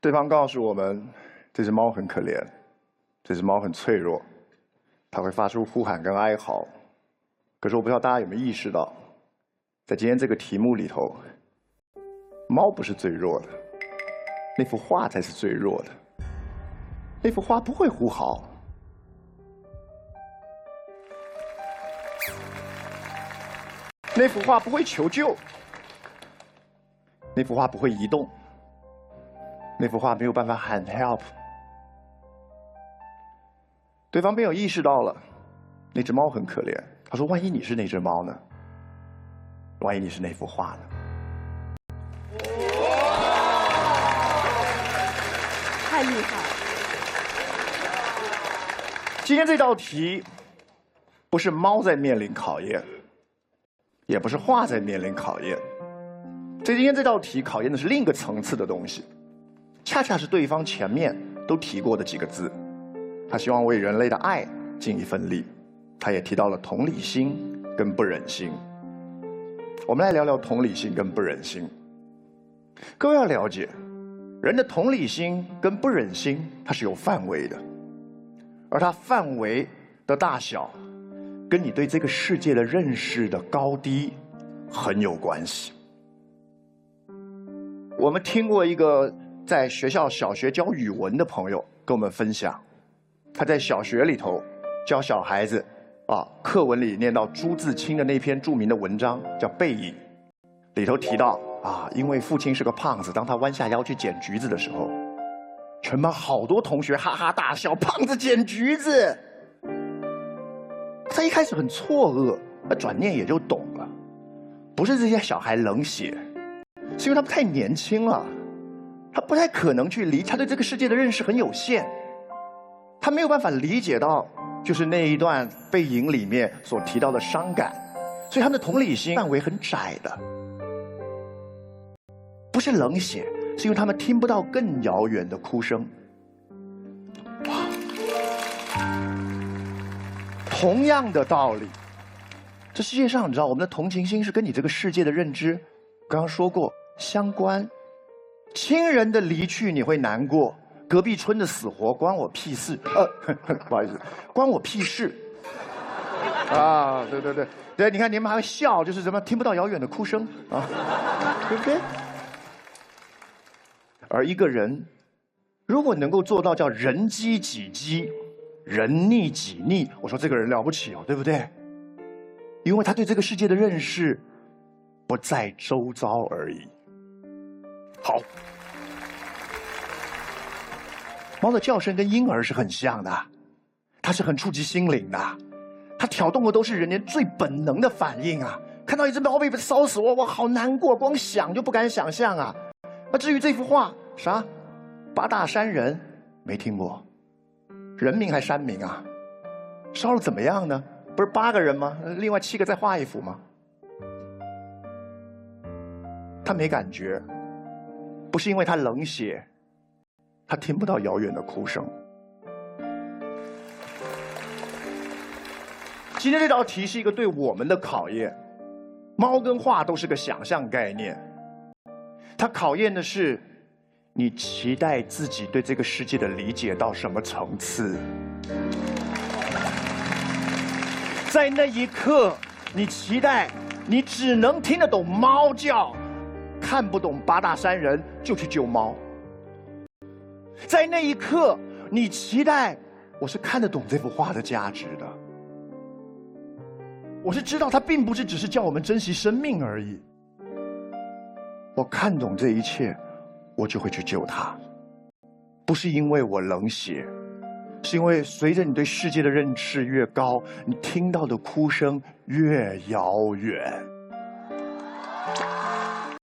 对方告诉我们，这只猫很可怜，这只猫很脆弱，它会发出呼喊跟哀嚎。可是我不知道大家有没有意识到，在今天这个题目里头，猫不是最弱的，那幅画才是最弱的。那幅画不会呼嚎，那幅画不会求救，那幅画不会移动。那幅画没有办法喊 help，对方没有意识到了，那只猫很可怜。他说：“万一你是那只猫呢？万一你是那幅画呢？”太厉害！今天这道题，不是猫在面临考验，也不是画在面临考验。这今天这道题考验的是另一个层次的东西。恰恰是对方前面都提过的几个字，他希望为人类的爱尽一份力，他也提到了同理心跟不忍心。我们来聊聊同理心跟不忍心。各位要了解，人的同理心跟不忍心它是有范围的，而它范围的大小，跟你对这个世界的认识的高低很有关系。我们听过一个。在学校小学教语文的朋友跟我们分享，他在小学里头教小孩子，啊，课文里念到朱自清的那篇著名的文章叫《背影》，里头提到啊，因为父亲是个胖子，当他弯下腰去捡橘子的时候，全班好多同学哈哈大笑，胖子捡橘子。他一开始很错愕，那转念也就懂了，不是这些小孩冷血，是因为他们太年轻了。他不太可能去理，他对这个世界的认识很有限，他没有办法理解到，就是那一段背影里面所提到的伤感，所以他的同理心范围很窄的，不是冷血，是因为他们听不到更遥远的哭声。哇，同样的道理，这世界上你知道，我们的同情心是跟你这个世界的认知，刚刚说过相关。亲人的离去你会难过，隔壁村的死活关我屁事。呃，不好意思，关我屁事。啊，对对对，对，你看你们还会笑，就是什么听不到遥远的哭声啊，对不对？而一个人如果能够做到叫人饥己饥，人逆己逆，我说这个人了不起哦，对不对？因为他对这个世界的认识不在周遭而已。好，猫的叫声跟婴儿是很像的，它是很触及心灵的，它挑动的都是人类最本能的反应啊！看到一只猫被烧死，哇哇，好难过，光想就不敢想象啊！那至于这幅画，啥？八大山人没听过，人名还山名啊？烧了怎么样呢？不是八个人吗？另外七个再画一幅吗？他没感觉。不是因为他冷血，他听不到遥远的哭声。今天这道题是一个对我们的考验，猫跟画都是个想象概念，它考验的是你期待自己对这个世界的理解到什么层次。在那一刻，你期待你只能听得懂猫叫。看不懂八大山人就去救猫，在那一刻，你期待我是看得懂这幅画的价值的，我是知道它并不是只是叫我们珍惜生命而已。我看懂这一切，我就会去救它，不是因为我冷血，是因为随着你对世界的认识越高，你听到的哭声越遥远。